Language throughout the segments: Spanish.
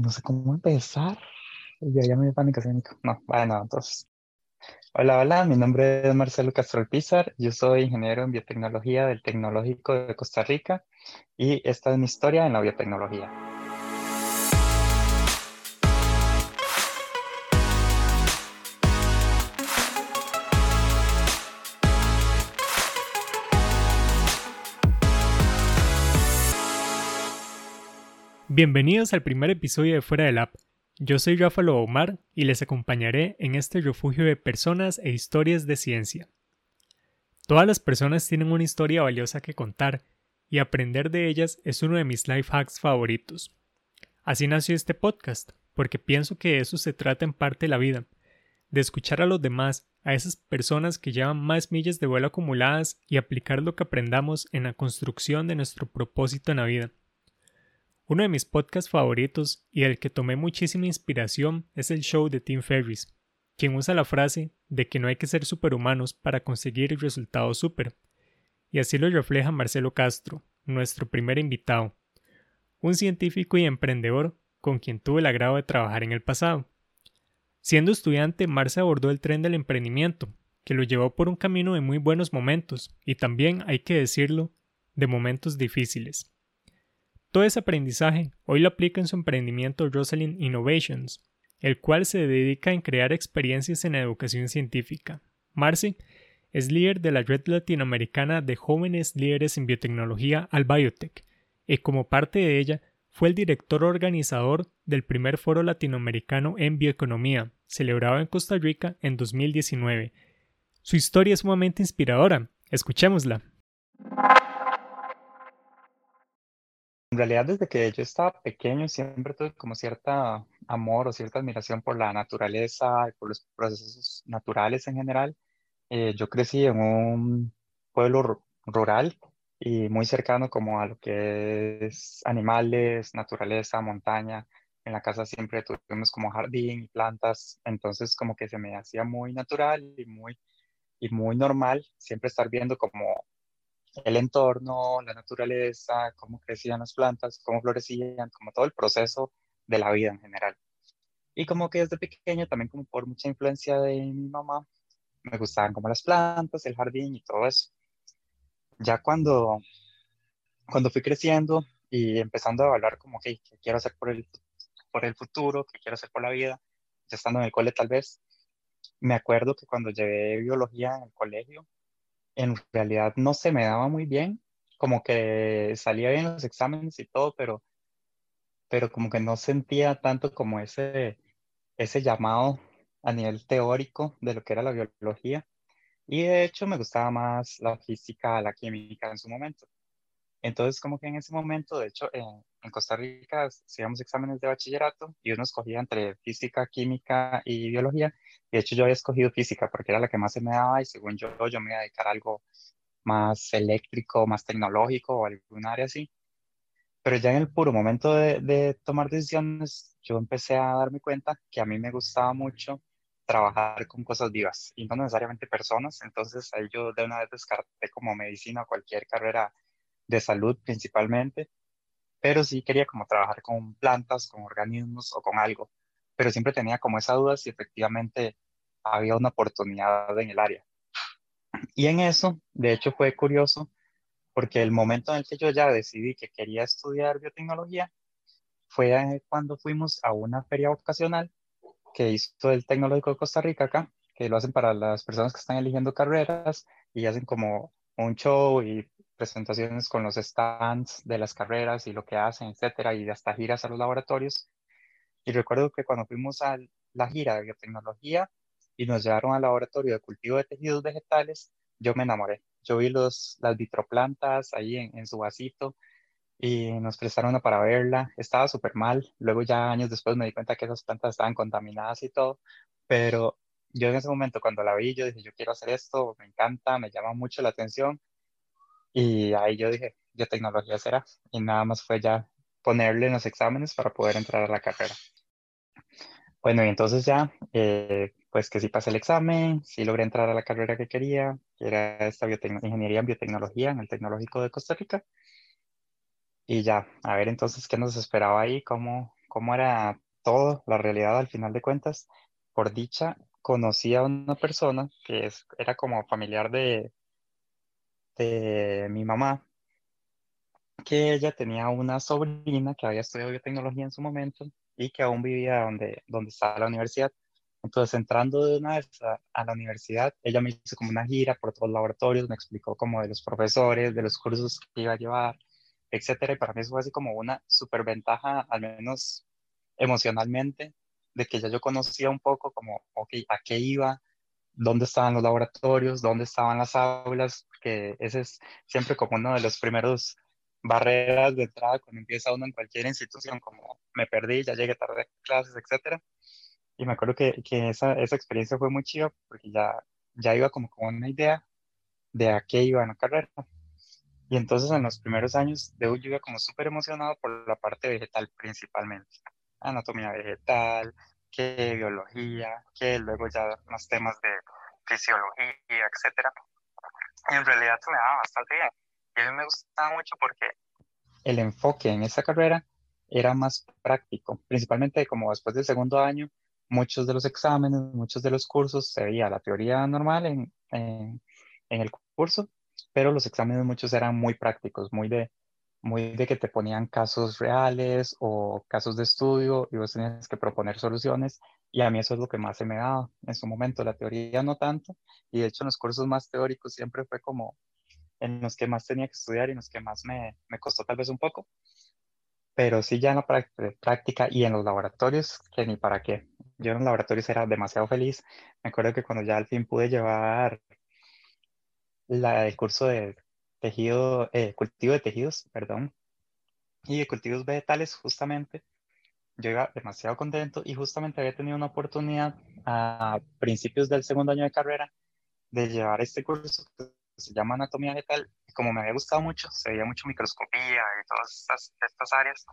no sé cómo empezar. Ya, ya me dio pánico escénico. No, bueno, entonces. Hola, hola, mi nombre es Marcelo Castro Alpizar, yo soy ingeniero en biotecnología del Tecnológico de Costa Rica y esta es mi historia en la biotecnología. Bienvenidos al primer episodio de Fuera del App. Yo soy Rafael Omar y les acompañaré en este refugio de personas e historias de ciencia. Todas las personas tienen una historia valiosa que contar y aprender de ellas es uno de mis life hacks favoritos. Así nació este podcast, porque pienso que de eso se trata en parte la vida, de escuchar a los demás, a esas personas que llevan más millas de vuelo acumuladas y aplicar lo que aprendamos en la construcción de nuestro propósito en la vida. Uno de mis podcasts favoritos y del que tomé muchísima inspiración es el show de Tim Ferriss, quien usa la frase de que no hay que ser superhumanos para conseguir resultados super. Y así lo refleja Marcelo Castro, nuestro primer invitado, un científico y emprendedor con quien tuve el agrado de trabajar en el pasado. Siendo estudiante, Marce abordó el tren del emprendimiento, que lo llevó por un camino de muy buenos momentos y también, hay que decirlo, de momentos difíciles. Todo ese aprendizaje hoy lo aplica en su emprendimiento Rosalind Innovations, el cual se dedica en crear experiencias en educación científica. Marcy es líder de la red latinoamericana de jóvenes líderes en biotecnología al Biotech, y como parte de ella fue el director organizador del primer foro latinoamericano en bioeconomía, celebrado en Costa Rica en 2019. Su historia es sumamente inspiradora. Escuchémosla. En realidad, desde que yo estaba pequeño, siempre tuve como cierta amor o cierta admiración por la naturaleza y por los procesos naturales en general. Eh, yo crecí en un pueblo rural y muy cercano como a lo que es animales, naturaleza, montaña. En la casa siempre tuvimos como jardín y plantas, entonces como que se me hacía muy natural y muy, y muy normal siempre estar viendo como el entorno, la naturaleza, cómo crecían las plantas, cómo florecían, como todo el proceso de la vida en general. Y como que desde pequeño, también como por mucha influencia de mi mamá, me gustaban como las plantas, el jardín y todo eso. Ya cuando, cuando fui creciendo y empezando a evaluar como que quiero hacer por el, por el futuro, qué quiero hacer por la vida, ya estando en el cole tal vez, me acuerdo que cuando llevé biología en el colegio, en realidad no se me daba muy bien, como que salía bien los exámenes y todo, pero, pero como que no sentía tanto como ese, ese llamado a nivel teórico de lo que era la biología. Y de hecho me gustaba más la física, la química en su momento. Entonces, como que en ese momento, de hecho, en, Costa Rica hacíamos exámenes de bachillerato y uno escogía entre física, química y biología. De hecho, yo había escogido física porque era la que más se me daba y según yo, yo me iba a dedicar a algo más eléctrico, más tecnológico o algún área así. Pero ya en el puro momento de, de tomar decisiones, yo empecé a darme cuenta que a mí me gustaba mucho trabajar con cosas vivas y no necesariamente personas. Entonces ahí yo de una vez descarté como medicina o cualquier carrera de salud principalmente, pero sí quería como trabajar con plantas, con organismos o con algo, pero siempre tenía como esa duda si efectivamente había una oportunidad en el área. Y en eso, de hecho, fue curioso porque el momento en el que yo ya decidí que quería estudiar biotecnología fue cuando fuimos a una feria vocacional que hizo el Tecnológico de Costa Rica acá, que lo hacen para las personas que están eligiendo carreras y hacen como un show y presentaciones con los stands de las carreras y lo que hacen, etcétera, y hasta giras a los laboratorios. Y recuerdo que cuando fuimos a la gira de biotecnología y nos llevaron al laboratorio de cultivo de tejidos vegetales, yo me enamoré. Yo vi los, las vitroplantas ahí en, su vasito y nos prestaron una para verla. Estaba súper mal. Luego ya años después me di cuenta que esas plantas estaban contaminadas y todo, pero yo en ese momento cuando la vi, yo dije, yo quiero hacer esto, me encanta, me llama mucho la atención y ahí yo dije, yo tecnología será. Y nada más fue ya ponerle en los exámenes para poder entrar a la carrera. Bueno, y entonces ya, eh, pues que sí pasé el examen, sí logré entrar a la carrera que quería, que era esta ingeniería en biotecnología en el Tecnológico de Costa Rica. Y ya, a ver entonces qué nos esperaba ahí, cómo, cómo era todo, la realidad al final de cuentas, por dicha, conocí a una persona que es, era como familiar de, de mi mamá, que ella tenía una sobrina que había estudiado biotecnología en su momento y que aún vivía donde, donde estaba la universidad. Entonces, entrando de una vez a, la universidad, ella me hizo como una gira por todos los laboratorios, me explicó como de los profesores, de los cursos que iba a llevar, etcétera. Y para mí eso fue así como una super ventaja, al menos emocionalmente, de que ya yo conocía un poco como, ok, a qué iba, dónde estaban los laboratorios, dónde estaban las aulas, que ese es siempre como uno de los primeros barreras de entrada cuando empieza uno en cualquier institución, como me perdí, ya llegué tarde a clases, etcétera. Y me acuerdo que, que esa, esa experiencia fue muy chida porque ya, ya iba como con una idea de a qué iba en la carrera. Y entonces en los primeros años de yo iba como súper emocionado por la parte vegetal principalmente. Anatomía vegetal, que biología, que luego ya más temas de fisiología, etcétera. En realidad se me daba bastante bien. Y a mí me gustaba mucho porque el enfoque en esa carrera era más práctico, principalmente como después del segundo año muchos de los exámenes, muchos de los cursos se veía la teoría normal en, en, el curso, pero los exámenes muchos eran muy prácticos, muy de, muy de que te ponían casos reales o casos de estudio y vos tenías que proponer soluciones y a mí eso es lo que más se me daba en su momento, la teoría no tanto y de hecho en los cursos más teóricos siempre fue como en los que más tenía que estudiar y en los que más me, me costó tal vez un poco, pero sí ya en la práctica y en los laboratorios, que ni para qué. Yo en los laboratorios era demasiado feliz. Me acuerdo que cuando ya al fin pude llevar la, el curso de tejido, eh, cultivo de tejidos, perdón, y de cultivos vegetales, justamente, yo iba demasiado contento y justamente había tenido una oportunidad a principios del segundo año de carrera de llevar este curso que se llama anatomía vegetal como me había gustado mucho, se veía mucho microscopía y todas estas, estas áreas.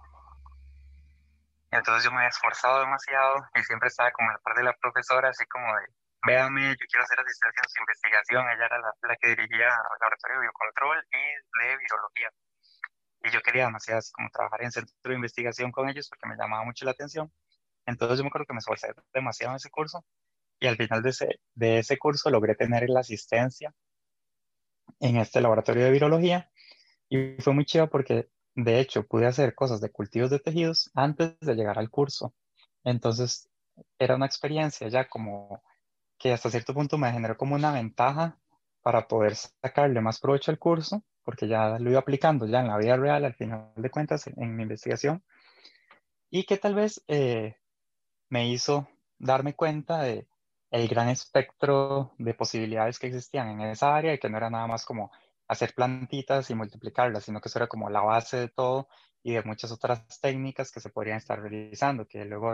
Entonces yo me había esforzado demasiado y siempre estaba como la parte de la profesora, así como de, véame, yo quiero hacer asistencia en su investigación. Ella era la, que dirigía el laboratorio de biocontrol y de virología. Y yo quería demasiado así como trabajar en centro de investigación con ellos porque me llamaba mucho la atención. Entonces yo me acuerdo que me esforcé demasiado en ese curso y al final de ese, de ese curso logré tener la asistencia en este laboratorio de virología y fue muy chido porque de hecho pude hacer cosas de cultivos de tejidos antes de llegar al curso. Entonces era una experiencia ya como que hasta cierto punto me generó como una ventaja para poder sacarle más provecho al curso, porque ya lo iba aplicando ya en la vida real al final de cuentas en, mi investigación, y que tal vez eh, me hizo darme cuenta de el gran espectro de posibilidades que existían en esa área y que no era nada más como hacer plantitas y multiplicarlas, sino que eso era como la base de todo y de muchas otras técnicas que se podrían estar realizando, que luego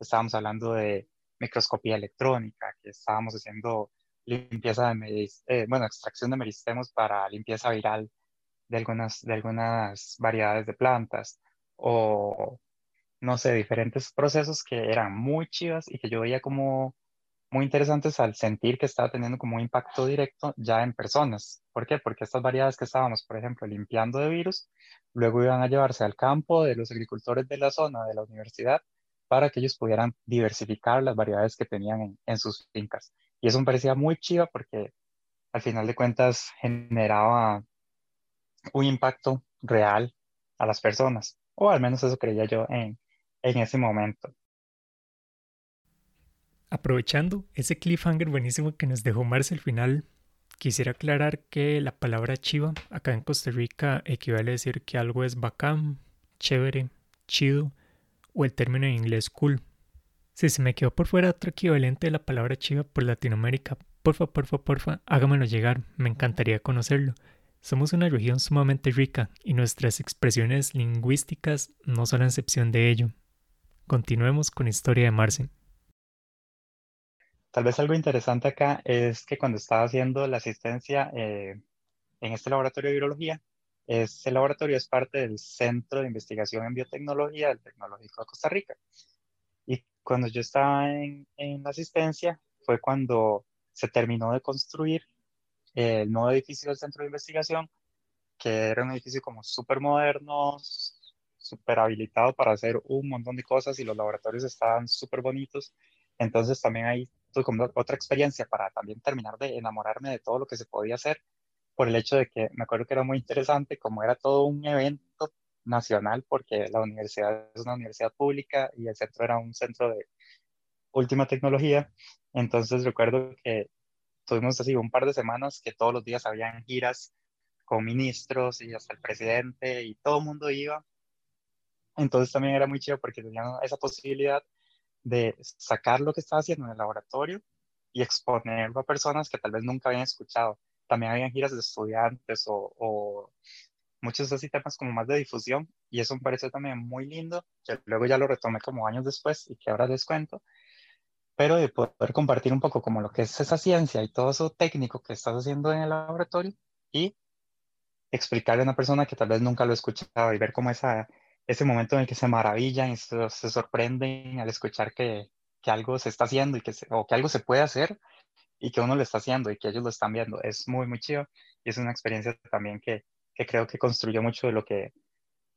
estábamos hablando de microscopía electrónica, que estábamos haciendo limpieza de, eh, bueno, extracción de meristemos para limpieza viral de algunas, de algunas variedades de plantas, o no sé, diferentes procesos que eran muy chivas y que yo veía como muy interesantes al sentir que estaba teniendo como un impacto directo ya en personas. ¿Por qué? Porque estas variedades que estábamos, por ejemplo, limpiando de virus, luego iban a llevarse al campo de los agricultores de la zona, de la universidad, para que ellos pudieran diversificar las variedades que tenían en, sus fincas. Y eso me parecía muy chido porque al final de cuentas generaba un impacto real a las personas, o al menos eso creía yo en, en ese momento. Aprovechando ese cliffhanger buenísimo que nos dejó Marce al final, quisiera aclarar que la palabra chiva acá en Costa Rica equivale a decir que algo es bacán, chévere, chido o el término en inglés cool. Si se me quedó por fuera otro equivalente de la palabra chiva por Latinoamérica, porfa, porfa, porfa, hágamelo llegar, me encantaría conocerlo. Somos una región sumamente rica y nuestras expresiones lingüísticas no son la excepción de ello. Continuemos con Historia de Marce. Tal vez algo interesante acá es que cuando estaba haciendo la asistencia eh, en este laboratorio de virología, este laboratorio es parte del Centro de Investigación en Biotecnología del Tecnológico de Costa Rica. Y cuando yo estaba en, en la asistencia fue cuando se terminó de construir el nuevo edificio del Centro de Investigación, que era un edificio como súper moderno, súper habilitado para hacer un montón de cosas y los laboratorios estaban súper bonitos. Entonces también ahí tuve como otra experiencia para también terminar de enamorarme de todo lo que se podía hacer por el hecho de que me acuerdo que era muy interesante, como era todo un evento nacional, porque la universidad es una universidad pública y el centro era un centro de última tecnología. Entonces recuerdo que tuvimos así un par de semanas que todos los días habían giras con ministros y hasta el presidente y todo el mundo iba. Entonces también era muy chido porque tenían esa posibilidad de sacar lo que estaba haciendo en el laboratorio y exponerlo a personas que tal vez nunca habían escuchado. También habían giras de estudiantes o, o muchos así temas como más de difusión y eso me pareció también muy lindo, que luego ya lo retomé como años después y que ahora les cuento, pero de poder compartir un poco como lo que es esa ciencia y todo eso técnico que estás haciendo en el laboratorio y explicarle a una persona que tal vez nunca lo ha escuchado y ver cómo esa, ese momento en el que se maravillan y se, sorprenden al escuchar que, que, algo se está haciendo y que o que algo se puede hacer y que uno lo está haciendo y que ellos lo están viendo. Es muy, muy chido y es una experiencia también que, que creo que construyó mucho de lo que,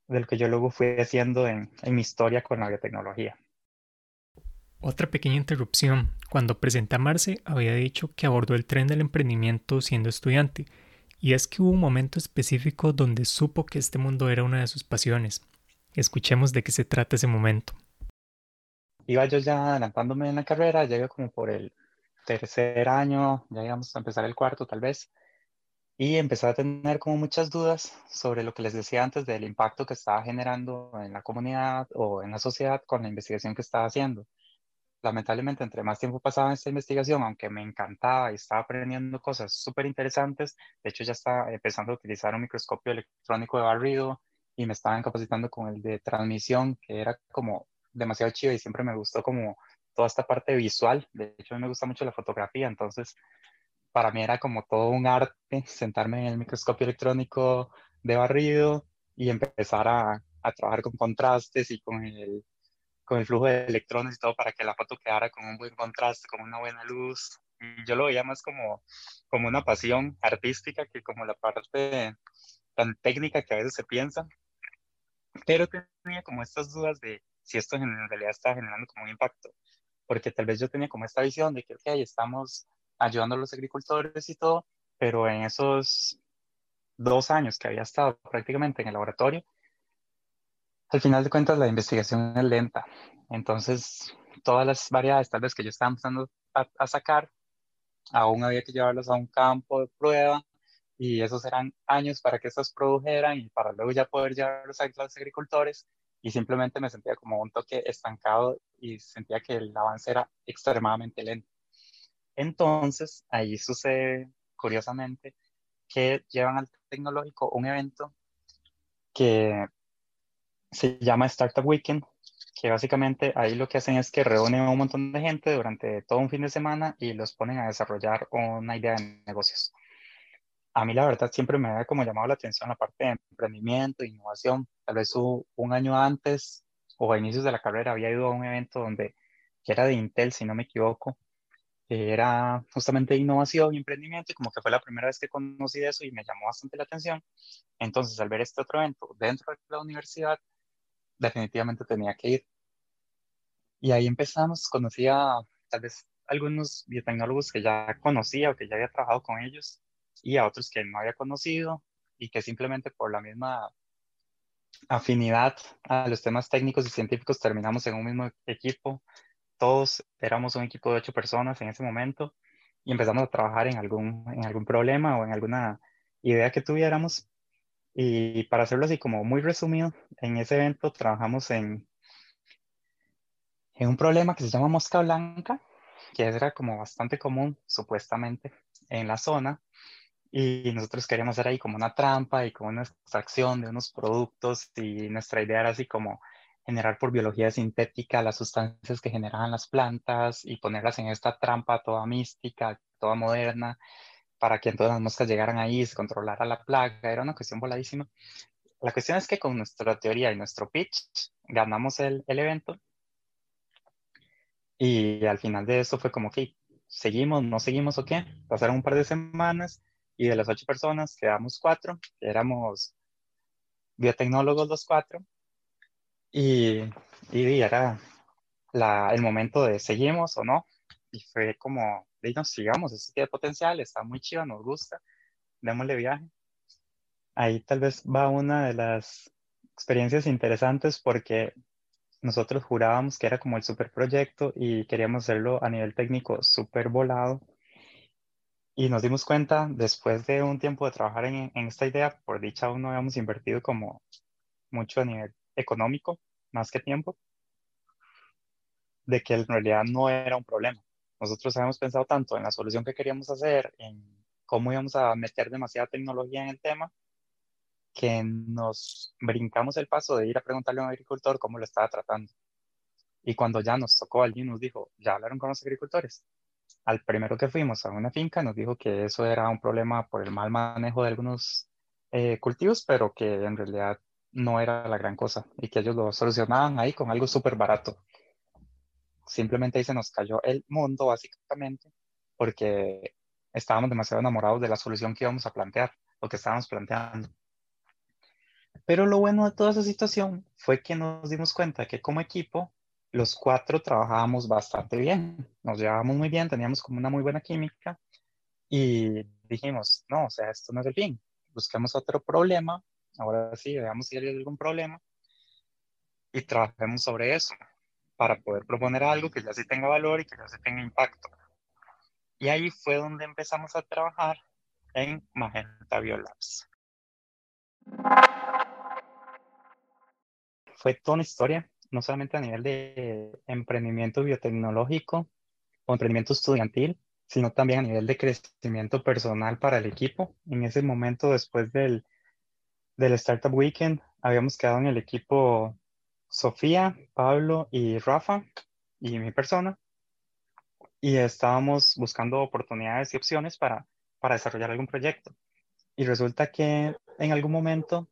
de lo que yo luego fui haciendo en, en mi historia con la biotecnología. Otra pequeña interrupción. Cuando presenté a Marce, había dicho que abordó el tren del emprendimiento siendo estudiante, y es que hubo un momento específico donde supo que este mundo era una de sus pasiones. Escuchemos de qué se trata ese momento. Iba yo ya adelantándome en la carrera, ya como por el tercer año, ya íbamos a empezar el cuarto tal vez, y empecé a tener como muchas dudas sobre lo que les decía antes del impacto que estaba generando en la comunidad o en la sociedad con la investigación que estaba haciendo. Lamentablemente, entre más tiempo pasaba en esta investigación, aunque me encantaba y estaba aprendiendo cosas súper interesantes, de hecho ya estaba empezando a utilizar un microscopio electrónico de barrido y me estaban capacitando con el de transmisión, que era como demasiado chido y siempre me gustó como toda esta parte visual. De hecho, a mí me gusta mucho la fotografía, entonces para mí era como todo un arte sentarme en el microscopio electrónico de barrido y empezar a, a trabajar con contrastes y con el, con el flujo de electrones y todo para que la foto quedara con un buen contraste, con una buena luz. Yo lo veía más como, como una pasión artística que como la parte tan técnica que a veces se piensa. Pero tenía como estas dudas de si esto en realidad está generando como un impacto. Porque tal vez yo tenía como esta visión de que, ok, estamos ayudando a los agricultores y todo, pero en esos dos años que había estado prácticamente en el laboratorio, al final de cuentas la investigación es lenta. Entonces, todas las variedades tal vez que yo estaba empezando a, sacar, aún había que llevarlos a un campo de prueba y esos eran años para que estos produjeran y para luego ya poder llevarlos a los agricultores y simplemente me sentía como un toque estancado y sentía que el avance era extremadamente lento. Entonces, ahí sucede, curiosamente, que llevan al tecnológico un evento que se llama Startup Weekend, que básicamente ahí lo que hacen es que reúnen a un montón de gente durante todo un fin de semana y los ponen a desarrollar una idea de negocios. A mí la verdad siempre me ha como llamado la atención la parte de emprendimiento, innovación. Tal vez un año antes o a inicios de la carrera había ido a un evento donde que era de Intel, si no me equivoco, era justamente innovación y emprendimiento y como que fue la primera vez que conocí eso y me llamó bastante la atención. Entonces, al ver este otro evento dentro de la universidad, definitivamente tenía que ir. Y ahí empezamos, conocí a tal vez algunos biotecnólogos que ya conocía o que ya había trabajado con ellos y a otros que no había conocido y que simplemente por la misma afinidad a los temas técnicos y científicos terminamos en un mismo equipo todos éramos un equipo de ocho personas en ese momento y empezamos a trabajar en algún, en algún problema o en alguna idea que tuviéramos. Y para hacerlo así como muy resumido, en ese evento trabajamos en, en un problema que se llama mosca blanca, que era como bastante común supuestamente en la zona. Y nosotros queríamos hacer ahí como una trampa y como una extracción de unos productos y nuestra idea era así como generar por biología sintética las sustancias que generaban las plantas y ponerlas en esta trampa toda mística, toda moderna, para que entonces las moscas llegaran ahí y se controlara la plaga. Era una cuestión voladísima. La cuestión es que con nuestra teoría y nuestro pitch ganamos el, el evento y al final de eso fue como que seguimos, no seguimos o qué. Pasaron un par de semanas y de las ocho personas quedamos cuatro, éramos biotecnólogos los cuatro, Y, y era la, el momento de seguimos o no. Y fue como, nos sigamos, eso tiene potencial, está muy chido, nos gusta, démosle viaje. Ahí tal vez va una de las experiencias interesantes porque nosotros jurábamos que era como el super proyecto y queríamos hacerlo a nivel técnico súper volado. Y nos dimos cuenta, después de un tiempo de trabajar en, en, esta idea, por dicha aún no habíamos invertido como mucho a nivel económico, más que tiempo, de que en realidad no era un problema. Nosotros habíamos pensado tanto en la solución que queríamos hacer, en cómo íbamos a meter demasiada tecnología en el tema, que nos brincamos el paso de ir a preguntarle a un agricultor cómo lo estaba tratando. Y cuando ya nos tocó, alguien nos dijo, ¿ya hablaron con los agricultores? Al primero que fuimos a una finca nos dijo que eso era un problema por el mal manejo de algunos eh, cultivos, pero que en realidad no era la gran cosa y que ellos lo solucionaban ahí con algo súper barato. Simplemente ahí se nos cayó el mundo básicamente porque estábamos demasiado enamorados de la solución que íbamos a plantear, lo que estábamos planteando. Pero lo bueno de toda esa situación fue que nos dimos cuenta que como equipo los cuatro trabajábamos bastante bien, nos llevábamos muy bien, teníamos como una muy buena química y dijimos, no, o sea, esto no es el fin, busquemos otro problema, ahora sí, veamos si hay algún problema y trabajemos sobre eso para poder proponer algo que ya sí tenga valor y que ya sí tenga impacto. Y ahí fue donde empezamos a trabajar en Magenta Biolabs fue toda una historia, no solamente a nivel de emprendimiento biotecnológico o emprendimiento estudiantil, sino también a nivel de crecimiento personal para el equipo. En ese momento, después del, del Startup Weekend, habíamos quedado en el equipo Sofía, Pablo y Rafa y mi persona. Y estábamos buscando oportunidades y opciones para, para desarrollar algún proyecto. Y resulta que en algún momento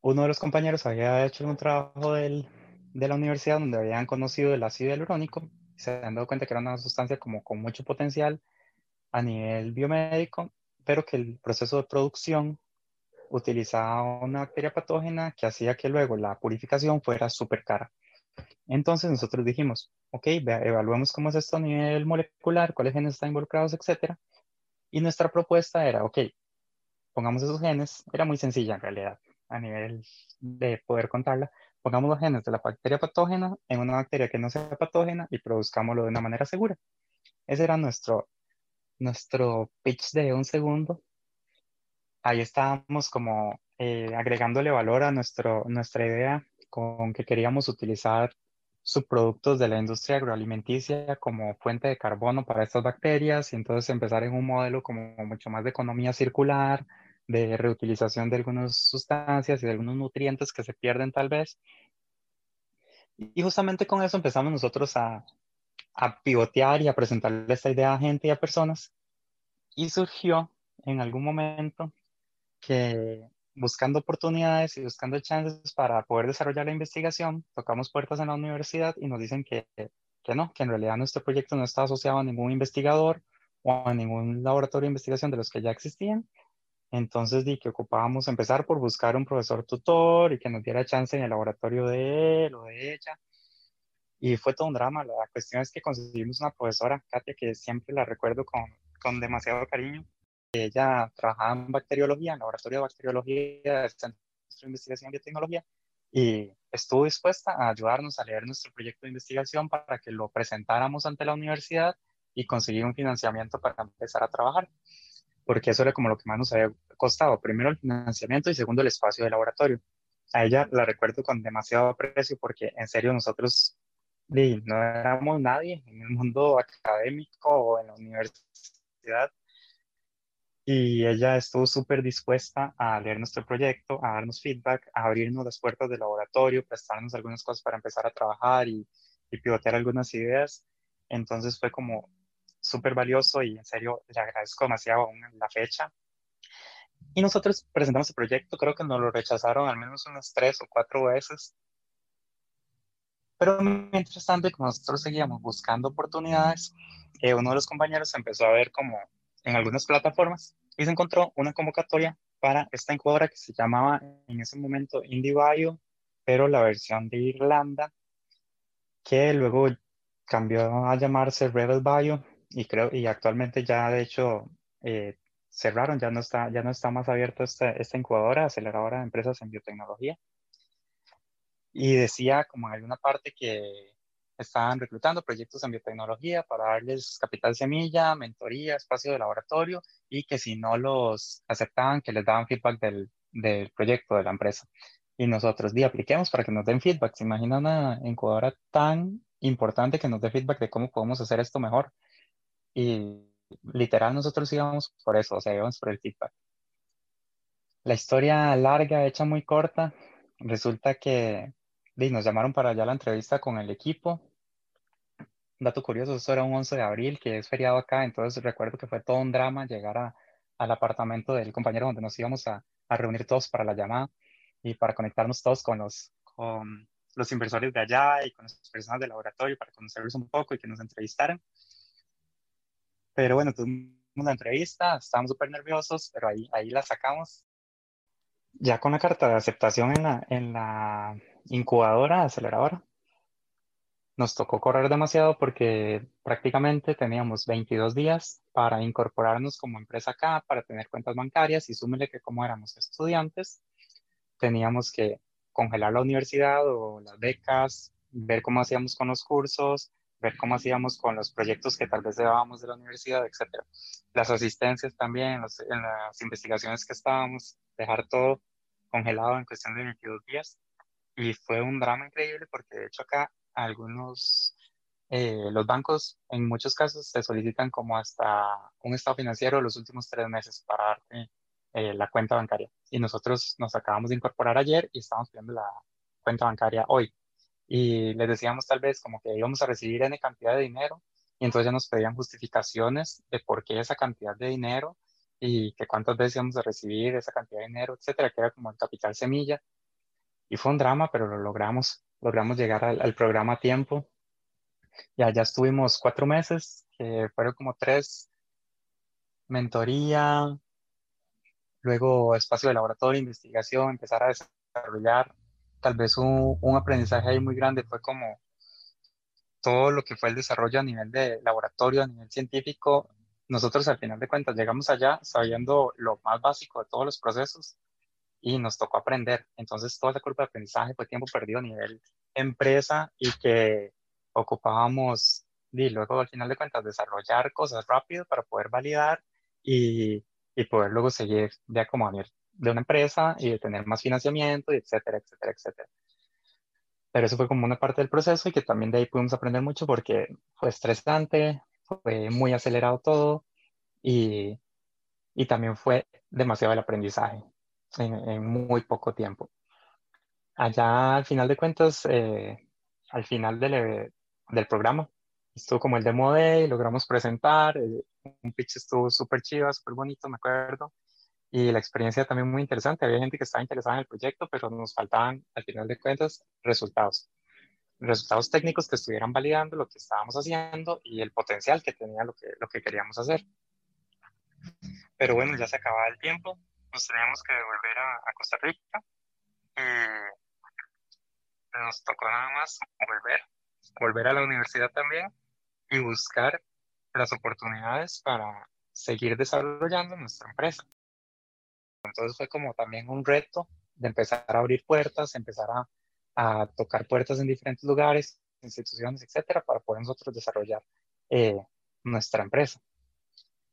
uno de los compañeros había hecho un trabajo del, de la universidad donde habían conocido el ácido hialurónico se habían dado cuenta que era una sustancia como con mucho potencial a nivel biomédico, pero que el proceso de producción utilizaba una bacteria patógena que hacía que luego la purificación fuera súper cara. Entonces nosotros dijimos, ok, evaluemos cómo es esto a nivel molecular, cuáles genes están involucrados, etcétera. Y nuestra propuesta era, ok, pongamos esos genes, era muy sencilla en realidad a nivel de poder contarla, pongamos los genes de la bacteria patógena en una bacteria que no sea patógena y produzcámoslo de una manera segura. Ese era nuestro, nuestro pitch de un segundo. Ahí estábamos como eh, agregándole valor a nuestro, nuestra idea con que queríamos utilizar subproductos de la industria agroalimenticia como fuente de carbono para estas bacterias y entonces empezar en un modelo como mucho más de economía circular, de reutilización de algunas sustancias y de algunos nutrientes que se pierden tal vez. Y justamente con eso empezamos nosotros a, a pivotear y a presentarle esta idea a gente y a personas. Y surgió en algún momento que buscando oportunidades y buscando chances para poder desarrollar la investigación, tocamos puertas en la universidad y nos dicen que, que no, que en realidad nuestro proyecto no está asociado a ningún investigador o a ningún laboratorio de investigación de los que ya existían entonces di que ocupábamos empezar por buscar un profesor tutor y que nos diera chance en el laboratorio de él o de ella. Y fue todo un drama. La cuestión es que conseguimos una profesora, Katia, que siempre la recuerdo con, con demasiado cariño. Ella trabajaba en bacteriología, en el laboratorio de bacteriología del Centro de Investigación y Biotecnología, y estuvo dispuesta a ayudarnos a leer nuestro proyecto de investigación para que lo presentáramos ante la universidad y conseguir un financiamiento para empezar a trabajar porque eso era como lo que más nos había costado. Primero el financiamiento y segundo el espacio de laboratorio. A ella la recuerdo con demasiado aprecio porque en serio nosotros no éramos nadie en el mundo académico o en la universidad. Y ella estuvo súper dispuesta a leer nuestro proyecto, a darnos feedback, a abrirnos las puertas del laboratorio, prestarnos algunas cosas para empezar a trabajar y, y pivotear algunas ideas. Entonces fue como súper valioso y en serio le agradezco demasiado aún la fecha. Y nosotros presentamos el proyecto, creo que nos lo rechazaron al menos unas tres o cuatro veces. Pero mientras tanto, como nosotros seguíamos buscando oportunidades, eh, uno de los compañeros empezó a ver como en algunas plataformas y se encontró una convocatoria para esta incubadora que se llamaba en ese momento IndieBio pero la versión de Irlanda, que luego cambió a llamarse Rebel Bio y creo y actualmente ya de hecho eh, cerraron, ya no está ya no está más abierto esta, esta incubadora, aceleradora de empresas en biotecnología. Y decía como en alguna parte que estaban reclutando proyectos en biotecnología para darles capital semilla, mentoría, espacio de laboratorio y que si no los aceptaban, que les daban feedback del, del proyecto de la empresa. Y nosotros, di, apliquemos para que nos den feedback. ¿Se imagina una incubadora tan importante que nos dé feedback de cómo podemos hacer esto mejor? Y literal nosotros íbamos por eso, o sea, íbamos por el feedback. La historia larga, hecha muy corta, resulta que di, nos llamaron para allá la entrevista con el equipo. Dato curioso, esto era un 11 de abril, que es feriado acá, entonces recuerdo que fue todo un drama llegar a, al apartamento del compañero donde nos íbamos a, a reunir todos para la llamada y para conectarnos todos con los, con los inversores de allá y con las personas del laboratorio para conocerlos un poco y que nos entrevistaran. Pero bueno, tuvimos una entrevista, estábamos súper nerviosos, pero ahí, ahí la sacamos. Ya con la carta de aceptación en la, en la incubadora, aceleradora, nos tocó correr demasiado porque prácticamente teníamos 22 días para incorporarnos como empresa acá, para tener cuentas bancarias y súmele que como éramos estudiantes, teníamos que congelar la universidad o las becas, ver cómo hacíamos con los cursos, ver cómo hacíamos con los proyectos que tal vez llevábamos de la universidad, etc. Las asistencias también, en, en las investigaciones que estábamos, dejar todo congelado en cuestión de 22 días. Y fue un drama increíble porque de hecho acá algunos, eh, los bancos en muchos casos te solicitan como hasta un estado financiero los últimos tres meses para darte eh, la cuenta bancaria. Y nosotros nos acabamos de incorporar ayer y estamos pidiendo la cuenta bancaria hoy. Y les decíamos tal vez como que íbamos a recibir N cantidad de dinero y entonces ya nos pedían justificaciones de por qué esa cantidad de dinero y que cuántas veces íbamos a recibir esa cantidad de dinero, etcétera, que era como el capital semilla. Y fue un drama, pero lo logramos logramos llegar al, programa a tiempo. Ya, ya estuvimos cuatro meses, que fueron como tres, mentoría, luego espacio de laboratorio, investigación, empezar a desarrollar. Tal vez un, aprendizaje ahí muy grande fue como todo lo que fue el desarrollo a nivel de laboratorio, a nivel científico. Nosotros al final de cuentas llegamos allá sabiendo lo más básico de todos los procesos, y nos tocó aprender. Entonces, toda esa curva de aprendizaje fue tiempo perdido a nivel empresa y que ocupábamos, y luego al final de cuentas, desarrollar cosas rápido para poder validar y, y poder luego seguir ya como a nivel de una empresa y de tener más financiamiento, y etcétera, etcétera, etcétera. Pero eso fue como una parte del proceso y que también de ahí pudimos aprender mucho porque fue estresante, fue muy acelerado todo y, y también fue demasiado el aprendizaje en, muy poco tiempo. Allá, al final de cuentas, eh, al final del, eh, del, programa, estuvo como el demo day, logramos presentar, eh, un pitch estuvo súper chido, súper bonito, me acuerdo, y la experiencia también muy interesante. Había gente que estaba interesada en el proyecto, pero nos faltaban, al final de cuentas, resultados. Resultados técnicos que estuvieran validando lo que estábamos haciendo y el potencial que tenía lo que, lo que queríamos hacer. Pero bueno, ya se acababa el tiempo nos teníamos que volver a, Costa Rica y nos tocó nada más volver, volver a la universidad también y buscar las oportunidades para seguir desarrollando nuestra empresa. Entonces fue como también un reto de empezar a abrir puertas, empezar a, a tocar puertas en diferentes lugares, instituciones, etcétera, para poder nosotros desarrollar eh, nuestra empresa.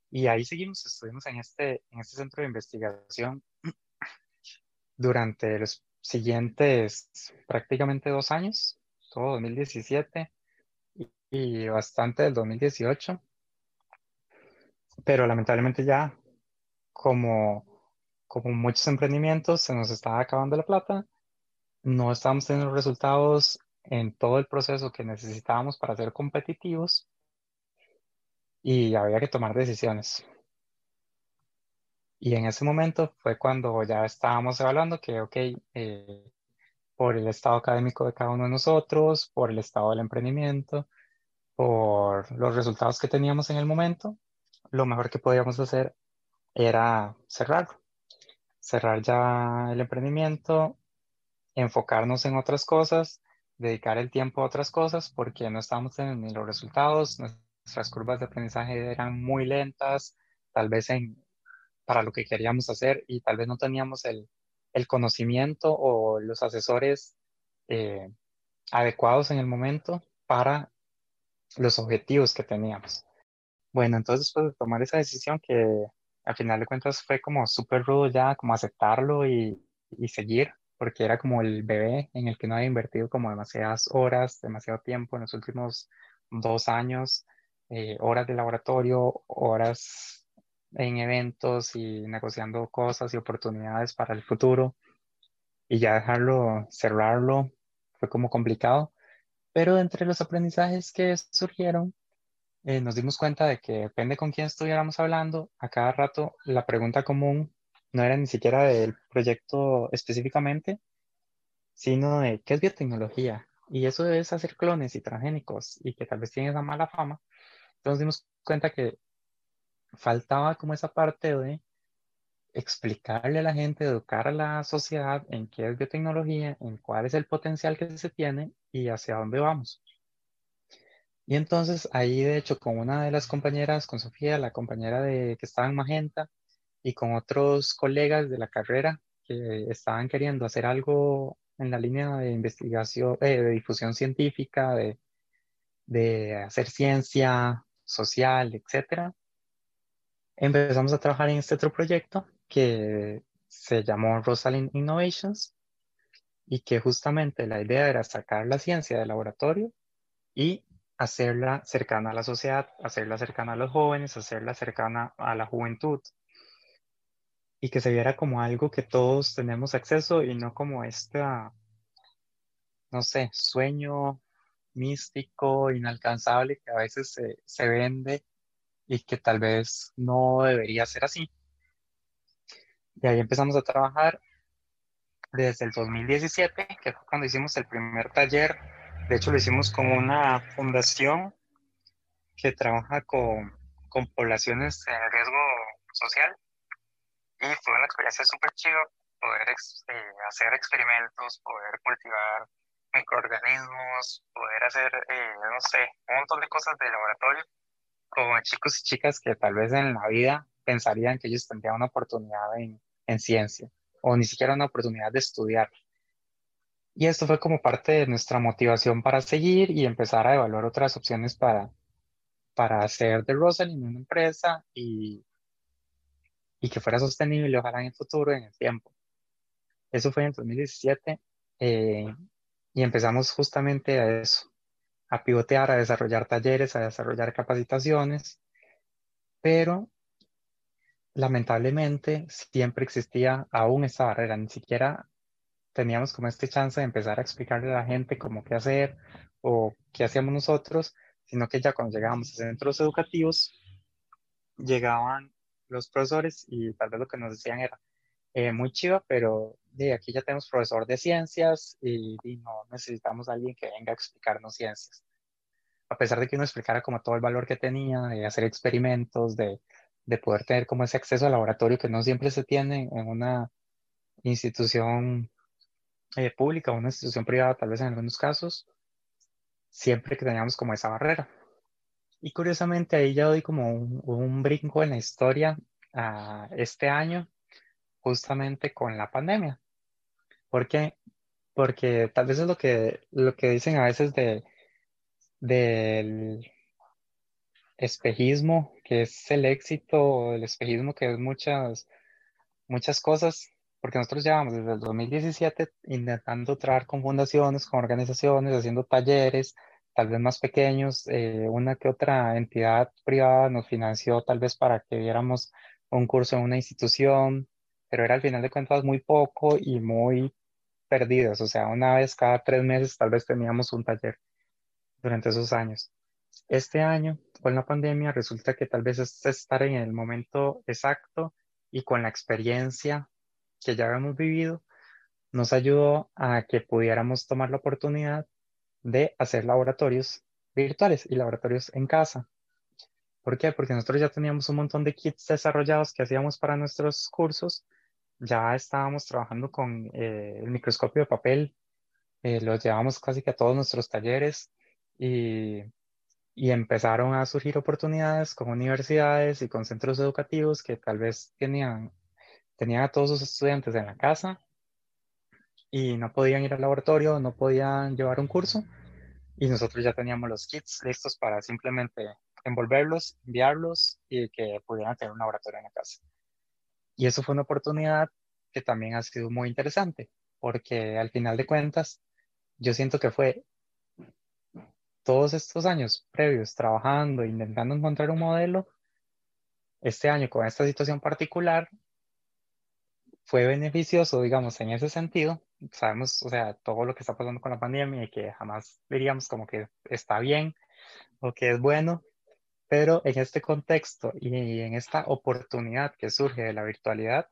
Y ahí seguimos, estuvimos en este, en este centro de investigación durante los siguientes prácticamente dos años, todo 2017 y, y bastante del 2018. Pero lamentablemente ya, como, como muchos emprendimientos, se nos estaba acabando la plata, no estábamos teniendo resultados en todo el proceso que necesitábamos para ser competitivos y había que tomar decisiones. Y en ese momento fue cuando ya estábamos evaluando que, ok, eh, por el estado académico de cada uno de nosotros, por el estado del emprendimiento, por los resultados que teníamos en el momento, lo mejor que podíamos hacer era cerrar. Cerrar ya el emprendimiento enfocarnos en otras cosas, dedicar el tiempo a otras cosas, porque no estábamos teniendo ni los resultados, nuestras curvas de aprendizaje eran muy lentas, tal vez en, para lo que queríamos hacer y tal vez no teníamos el, el conocimiento o los asesores eh, adecuados en el momento para los objetivos que teníamos. Bueno, entonces después de tomar esa decisión que al final de cuentas fue como súper rudo ya, como aceptarlo y, y seguir, porque era como el bebé en el que no había invertido como demasiadas horas, demasiado tiempo en los últimos dos años, eh, horas de laboratorio, horas en eventos y negociando cosas y oportunidades para el futuro. Y ya dejarlo, cerrarlo, fue como complicado. Pero entre los aprendizajes que surgieron, eh, nos dimos cuenta de que depende con quién estuviéramos hablando, a cada rato la pregunta común no era ni siquiera del proyecto específicamente, sino de qué es biotecnología. Y eso es hacer clones y transgénicos y que tal vez tiene esa mala fama. Entonces dimos cuenta que faltaba como esa parte de explicarle a la gente, educar a la sociedad en qué es biotecnología, en cuál es el potencial que se tiene y hacia dónde vamos. Y entonces ahí, de hecho, con una de las compañeras, con Sofía, la compañera de, que estaba en Magenta, y con otros colegas de la carrera que estaban queriendo hacer algo en la línea de investigación, eh, de difusión científica, de, de hacer ciencia social, etcétera, empezamos a trabajar en este otro proyecto que se llamó Rosalind Innovations y que justamente la idea era sacar la ciencia del laboratorio y hacerla cercana a la sociedad, hacerla cercana a los jóvenes, hacerla cercana a la juventud y que se viera como algo que todos tenemos acceso y no como este, no sé, sueño místico, inalcanzable que a veces se, se vende y que tal vez no debería ser así. Y ahí empezamos a trabajar desde el 2017, que fue cuando hicimos el primer taller de hecho, lo hicimos con una fundación que trabaja con, con poblaciones en riesgo social y fue una experiencia súper chido poder eh, hacer experimentos, poder cultivar microorganismos, poder hacer, eh, no sé, un montón de cosas de laboratorio con chicos y chicas que tal vez en la vida pensarían que ellos tendrían una oportunidad en, en ciencia o ni siquiera una oportunidad de estudiar. Y esto fue como parte de nuestra motivación para seguir y empezar a evaluar otras opciones para, para hacer de Rosalind una empresa y, y que fuera sostenible, ojalá en el futuro, en el tiempo. Eso fue en el 2017 eh, y empezamos justamente a eso, a pivotear, a desarrollar talleres, a desarrollar capacitaciones, pero lamentablemente siempre existía aún esa barrera, ni siquiera teníamos como este chance de empezar a explicarle a la gente cómo qué hacer o qué hacíamos nosotros, sino que ya cuando llegábamos a centros educativos, llegaban los profesores y tal vez lo que nos decían era eh, muy chido, pero de aquí ya tenemos profesor de ciencias y, no necesitamos a alguien que venga a explicarnos ciencias. A pesar de que uno explicara como todo el valor que tenía, de hacer experimentos, de, de poder tener como ese acceso al laboratorio que no siempre se tiene en una institución eh, pública o una institución privada, tal vez en algunos casos, siempre que teníamos como esa barrera. Y curiosamente ahí ya doy como un, brinco en la historia a este año, justamente con la pandemia. ¿Por qué? Porque tal vez es lo que, lo que dicen a veces de, del espejismo, que es el éxito, el espejismo que es muchas, muchas cosas porque nosotros llevamos desde el 2017 intentando trabajar con fundaciones, con organizaciones, haciendo talleres, tal vez más pequeños, eh, una que otra entidad privada nos financió tal vez para que viéramos un curso en una institución, pero era al final de cuentas muy poco y muy perdidos, o sea, una vez cada tres meses tal vez teníamos un taller durante esos años. Este año, con la pandemia, resulta que tal vez es estar en el momento exacto y con la experiencia que ya habíamos vivido, nos ayudó a que pudiéramos tomar la oportunidad de hacer laboratorios virtuales y laboratorios en casa. ¿Por qué? Porque nosotros ya teníamos un montón de kits desarrollados que hacíamos para nuestros cursos, ya estábamos trabajando con eh, el microscopio de papel, eh, lo llevamos casi que a todos nuestros talleres y, y empezaron a surgir oportunidades con universidades y con centros educativos que tal vez tenían, tenían a todos sus estudiantes en la casa y no podían ir al laboratorio, no podían llevar un curso y nosotros ya teníamos los kits listos para simplemente envolverlos, enviarlos y que pudieran tener un laboratorio en la casa. Y eso fue una oportunidad que también ha sido muy interesante, porque al final de cuentas, yo siento que fue todos estos años previos trabajando, intentando encontrar un modelo, este año con esta situación particular, fue beneficioso, digamos, en ese sentido. Sabemos, o sea, todo lo que está pasando con la pandemia y que jamás diríamos como que está bien o que es bueno, pero en este contexto y en esta oportunidad que surge de la virtualidad,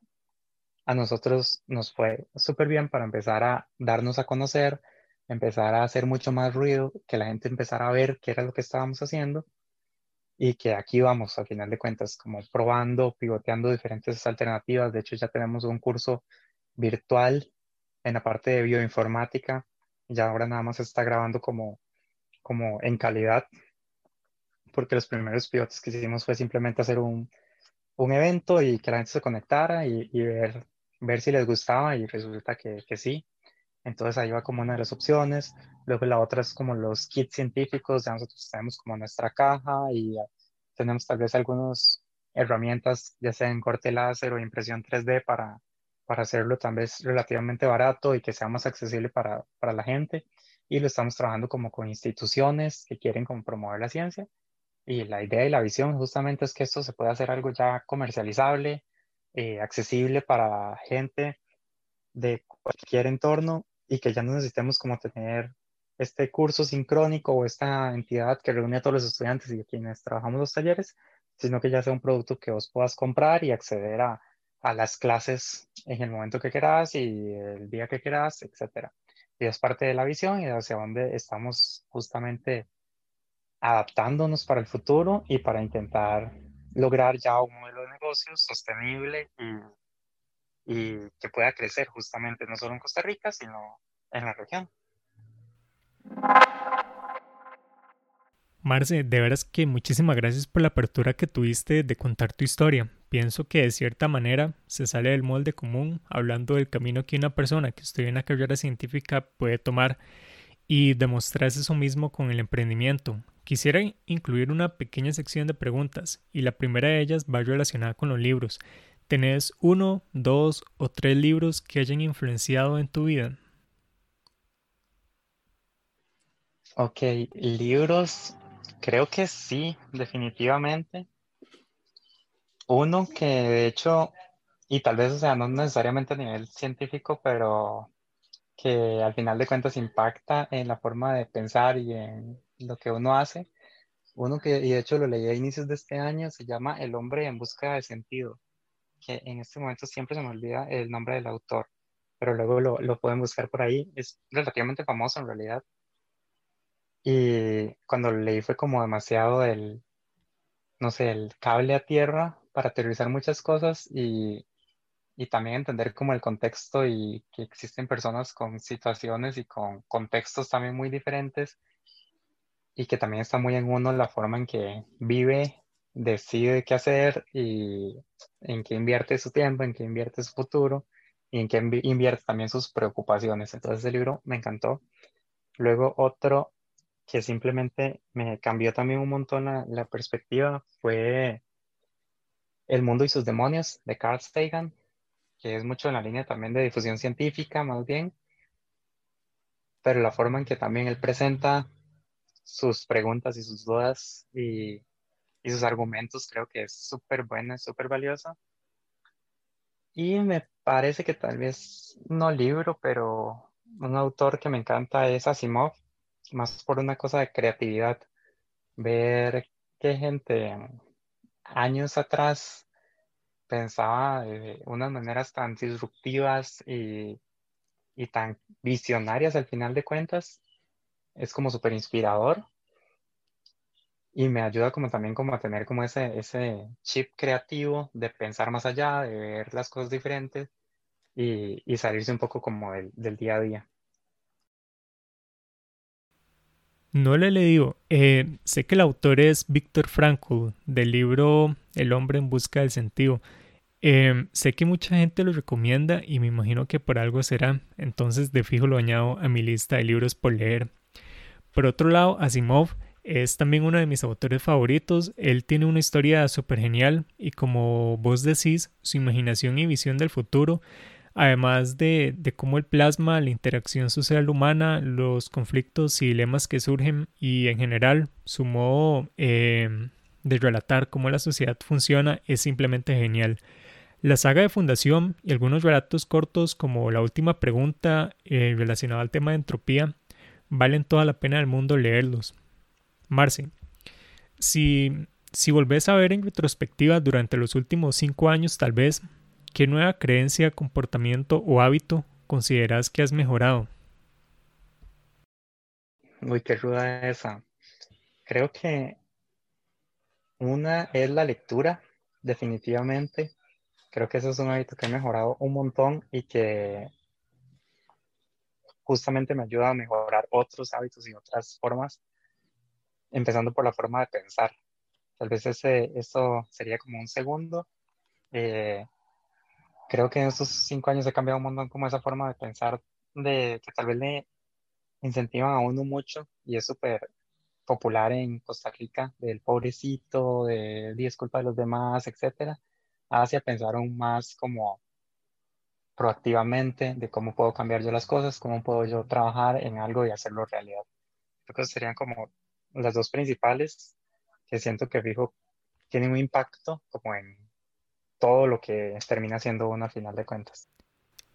a nosotros nos fue súper bien para empezar a darnos a conocer, empezar a hacer mucho más ruido, que la gente empezara a ver qué era lo que estábamos haciendo y que aquí vamos, al final de cuentas, como probando, pivoteando diferentes alternativas. De hecho, ya tenemos un curso virtual en la parte de bioinformática. Ya ahora nada más se está grabando como, como en calidad, porque los primeros pivotes que hicimos fue simplemente hacer un, un evento y que la gente se conectara y, y ver, ver si les gustaba y resulta que, que sí. Entonces ahí va como una de las opciones. Luego la otra es como los kits científicos, ya nosotros tenemos como nuestra caja y tenemos tal vez algunas herramientas, ya sea en corte láser o impresión 3D para, para hacerlo tal vez relativamente barato y que sea más accesible para, para la gente. Y lo estamos trabajando como con instituciones que quieren como promover la ciencia. Y la idea y la visión justamente es que esto se pueda hacer algo ya comercializable, eh, accesible para gente de cualquier entorno y que ya no necesitemos como tener este curso sincrónico o esta entidad que reúne a todos los estudiantes y a quienes trabajamos los talleres, sino que ya sea un producto que vos puedas comprar y acceder a, a las clases en el momento que quieras y el día que quieras, etc. Y es parte de la visión y hacia dónde estamos justamente adaptándonos para el futuro y para intentar lograr ya un modelo de negocio sostenible y y que pueda crecer justamente no solo en Costa Rica, sino en la región. Marce, de veras que muchísimas gracias por la apertura que tuviste de contar tu historia. Pienso que de cierta manera se sale del molde común hablando del camino que una persona que estudia una carrera científica puede tomar y demostrarse eso mismo con el emprendimiento. Quisiera incluir una pequeña sección de preguntas y la primera de ellas va relacionada con los libros. ¿Tenés uno, dos o tres libros que hayan influenciado en tu vida? Ok, libros, creo que sí, definitivamente. Uno que de hecho, y tal vez, o sea, no necesariamente a nivel científico, pero que al final de cuentas impacta en la forma de pensar y en lo que uno hace. Uno que, y de hecho lo leí a inicios de este año, se llama El hombre en busca de sentido que en este momento siempre se me olvida el nombre del autor, pero luego lo, lo pueden buscar por ahí. Es relativamente famoso en realidad. Y cuando lo leí fue como demasiado el, no sé, el cable a tierra para aterrizar muchas cosas y, y también entender como el contexto y que existen personas con situaciones y con contextos también muy diferentes y que también está muy en uno la forma en que vive decide qué hacer y en qué invierte su tiempo, en qué invierte su futuro y en qué invierte también sus preocupaciones. Entonces el libro me encantó. Luego otro que simplemente me cambió también un montón la, perspectiva fue El mundo y sus demonios de Carl Sagan, que es mucho en la línea también de difusión científica más bien, pero la forma en que también él presenta sus preguntas y sus dudas y y sus argumentos creo que es súper buena, súper valiosa. Y me parece que tal vez no libro, pero un autor que me encanta es Asimov, más por una cosa de creatividad. Ver qué gente años atrás pensaba de unas maneras tan disruptivas y, y tan visionarias al final de cuentas, es como súper inspirador y me ayuda como también como a tener como ese, ese chip creativo de pensar más allá, de ver las cosas diferentes y, y salirse un poco como del, del día a día. No le he leído. Eh, sé que el autor es Víctor Frankl, del libro El hombre en busca del sentido. Eh, sé que mucha gente lo recomienda y me imagino que por algo será. Entonces de fijo lo añado a mi lista de libros por leer. Por otro lado, Asimov es también uno de mis autores favoritos. Él tiene una historia súper genial y como vos decís, su imaginación y visión del futuro además de, cómo el plasma, la interacción social humana, los conflictos y dilemas que surgen y en general su modo em, de relatar cómo la sociedad funciona es simplemente genial. La saga de Fundación y algunos relatos cortos como La última pregunta eh, relacionada al tema de entropía valen toda la pena del mundo leerlos. Marce, si, si volvés a ver en retrospectiva durante los últimos cinco años tal vez, ¿Qué nueva creencia, comportamiento o hábito consideras que has mejorado? Uy, qué ruda esa. Creo que una es la lectura, definitivamente. Creo que eso es un hábito que he mejorado un montón y que justamente me ayuda a mejorar otros hábitos y otras formas, empezando por la forma de pensar. Tal vez ese, eso sería como un segundo. Eh, creo que en estos cinco años he cambiado un montón como esa forma de pensar de que tal vez le incentivan a uno mucho y es súper popular en Costa Rica, del pobrecito, de disculpa de los demás, etcétera, hacia pensar aún más como proactivamente de cómo puedo cambiar yo las cosas, cómo puedo yo trabajar en algo y hacerlo realidad. Creo que serían como las dos principales que siento que fijo tienen un impacto como en todo lo que termina siendo uno al final de cuentas.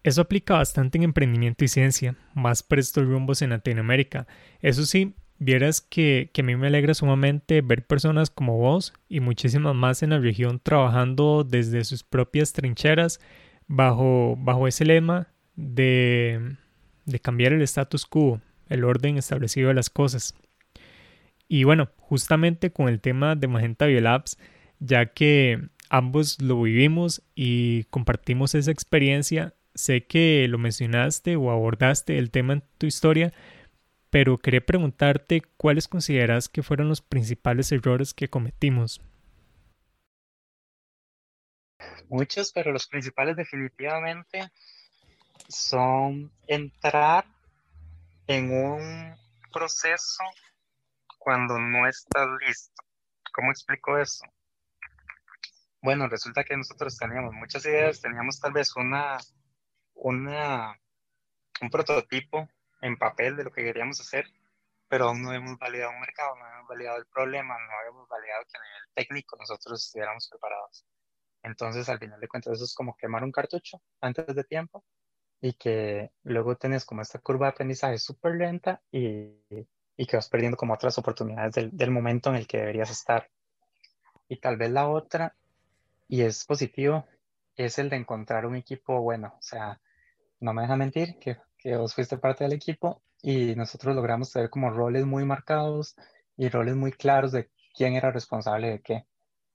Eso aplica bastante en emprendimiento y ciencia, más por estos rumbos en Latinoamérica. Eso sí, vieras que, que, a mí me alegra sumamente ver personas como vos y muchísimas más en la región trabajando desde sus propias trincheras bajo, bajo ese lema de, de cambiar el status quo, el orden establecido de las cosas. Y bueno, justamente con el tema de Magenta Biolabs, ya que ambos lo vivimos y compartimos esa experiencia. Sé que lo mencionaste o abordaste el tema en tu historia, pero quería preguntarte cuáles consideras que fueron los principales errores que cometimos. Muchos, pero los principales definitivamente son entrar en un proceso cuando no estás listo. ¿Cómo explico eso? Bueno, resulta que nosotros teníamos muchas ideas, teníamos tal vez una, una, un prototipo en papel de lo que queríamos hacer, pero aún no hemos validado un mercado, no hemos validado el problema, no hemos validado que a nivel técnico nosotros estuviéramos preparados. Entonces, al final de cuentas, eso es como quemar un cartucho antes de tiempo y que luego tienes como esta curva de aprendizaje súper lenta y, y, que vas perdiendo como otras oportunidades del, del momento en el que deberías estar. Y tal vez la otra y es positivo, es el de encontrar un equipo bueno. O sea, no me deja mentir que, que vos fuiste parte del equipo y nosotros logramos tener como roles muy marcados y roles muy claros de quién era responsable de qué.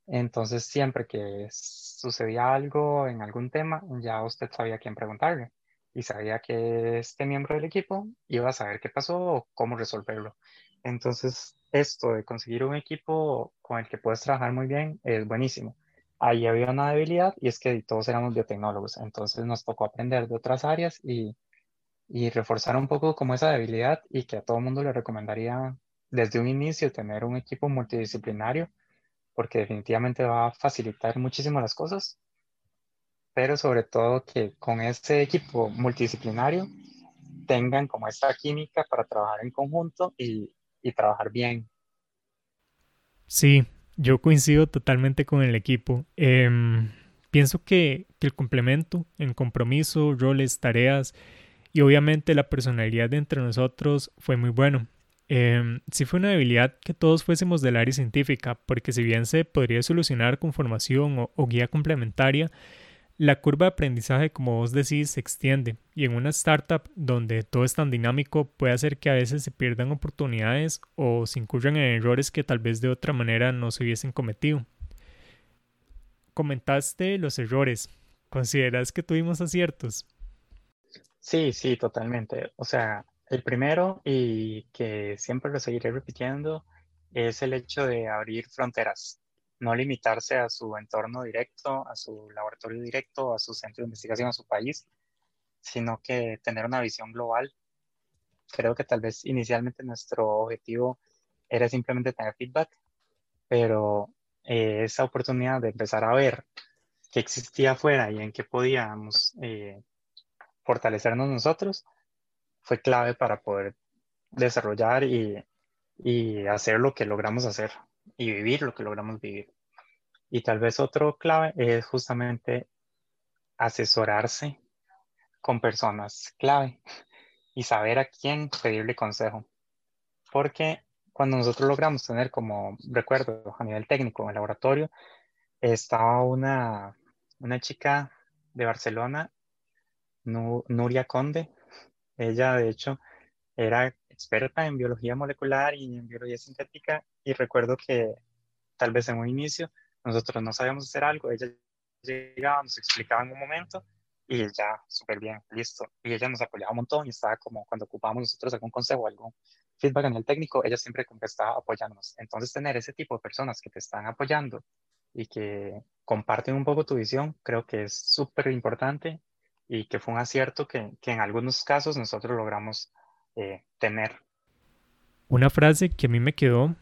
Entonces, siempre que sucedía algo en algún tema, ya usted sabía quién preguntarle y sabía que este miembro del equipo iba a saber qué pasó o cómo resolverlo. Entonces, esto de conseguir un equipo con el que puedes trabajar muy bien es buenísimo ahí había una debilidad y es que todos éramos biotecnólogos, entonces nos tocó aprender de otras áreas y, y reforzar un poco como esa debilidad y que a todo mundo le recomendaría desde un inicio tener un equipo multidisciplinario porque definitivamente va a facilitar muchísimo las cosas, pero sobre todo que con ese equipo multidisciplinario tengan como esta química para trabajar en conjunto y, y trabajar bien. Sí, yo coincido totalmente con el equipo. Em, pienso que, el complemento en compromiso, roles, tareas y obviamente la personalidad de entre nosotros fue muy bueno. Eh, sí fue una debilidad que todos fuésemos del área científica, porque si bien se podría solucionar con formación o guía complementaria, la curva de aprendizaje, como vos decís, se extiende y en una startup donde todo es tan dinámico puede hacer que a veces se pierdan oportunidades o se incurran en errores que tal vez de otra manera no se hubiesen cometido. Comentaste los errores. ¿Consideras que tuvimos aciertos? Sí, sí, totalmente. O sea, el primero y que siempre lo seguiré repitiendo es el hecho de abrir fronteras, no limitarse a su entorno directo, a su laboratorio directo, a su centro de investigación, a su país, sino que tener una visión global. Creo que tal vez inicialmente nuestro objetivo era simplemente tener feedback, pero eh, esa oportunidad de empezar a ver qué existía afuera y en qué podíamos eh, fortalecernos nosotros fue clave para poder desarrollar y, y hacer lo que logramos hacer y vivir lo que logramos vivir. Y tal vez otro clave es justamente asesorarse con personas clave y saber a quién pedirle consejo. Porque cuando nosotros logramos tener como recuerdo a nivel técnico en el laboratorio, estaba una, una chica de Barcelona Nuria Conde. Ella, de hecho, era experta en biología molecular y en biología sintética y recuerdo que tal vez en un inicio nosotros no sabíamos hacer algo, ella llegaba, nos explicaba en un momento y ya, súper bien, listo. Y ella nos apoyaba un montón y estaba como cuando ocupábamos nosotros algún consejo, algún feedback en el técnico, ella siempre como que estaba apoyándonos. Entonces tener ese tipo de personas que te están apoyando y que comparten un poco tu visión, creo que es súper importante y que fue un acierto que, que en algunos casos nosotros logramos eh, tener. Una frase que a mí me quedó,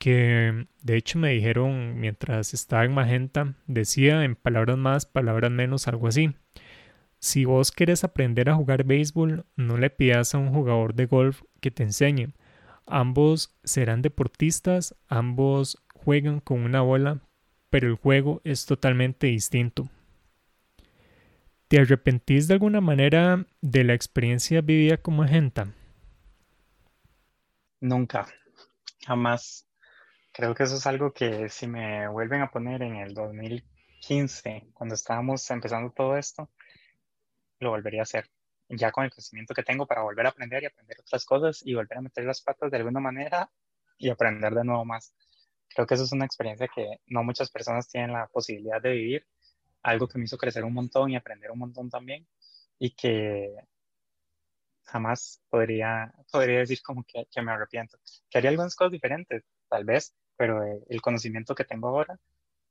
que de hecho me dijeron mientras estaba en Magenta, decía en palabras más, palabras menos, algo así. Si vos querés aprender a jugar béisbol, no le pidas a un jugador de golf que te enseñe. Ambos serán deportistas, ambos juegan con una bola, pero el juego es totalmente distinto. ¿Te arrepentís de alguna manera de la experiencia vivida como agenta? Nunca, jamás. Creo que eso es algo que si me vuelven a poner en el 2015, cuando estábamos empezando todo esto, lo volvería a hacer. Ya con el conocimiento que tengo para volver a aprender y aprender otras cosas y volver a meter las patas de alguna manera y aprender de nuevo más. Creo que eso es una experiencia que no muchas personas tienen la posibilidad de vivir algo que me hizo crecer un montón y aprender un montón también y que jamás podría, podría decir como que, que me arrepiento. Que haría algunas cosas diferentes, tal vez, pero eh, el conocimiento que tengo ahora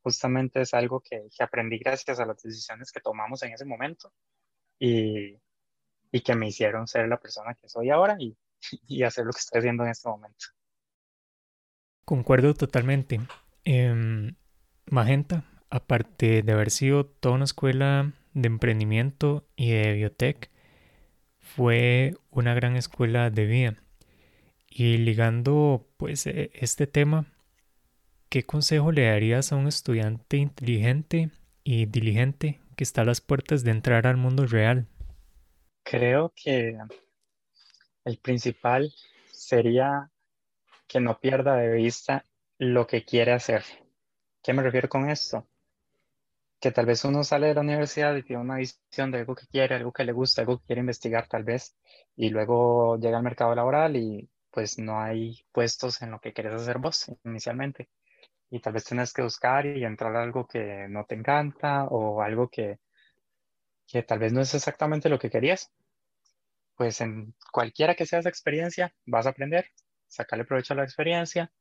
justamente es algo que, que, aprendí gracias a las decisiones que tomamos en ese momento y, y, que me hicieron ser la persona que soy ahora y, y, hacer lo que estoy haciendo en este momento. Concuerdo totalmente. Eh, Magenta, aparte de haber sido toda una escuela de emprendimiento y de biotech, fue una gran escuela de vida. Y ligando pues e, este tema, ¿qué consejo le darías a un estudiante inteligente y diligente que está a las puertas de entrar al mundo real? Creo que el principal sería que no pierda de vista lo que quiere hacer. ¿Qué me refiero con esto? Que tal vez uno sale de la universidad y tiene una visión de algo que quiere, algo que le gusta, algo que quiere investigar tal vez, y luego llega al mercado laboral y pues no hay puestos en lo que quieres hacer vos inicialmente. Y tal vez tienes que buscar y entrar a algo que no te encanta o algo que, que tal vez no es exactamente lo que querías. Pues en cualquiera que sea esa experiencia, vas a aprender, sacarle provecho a la experiencia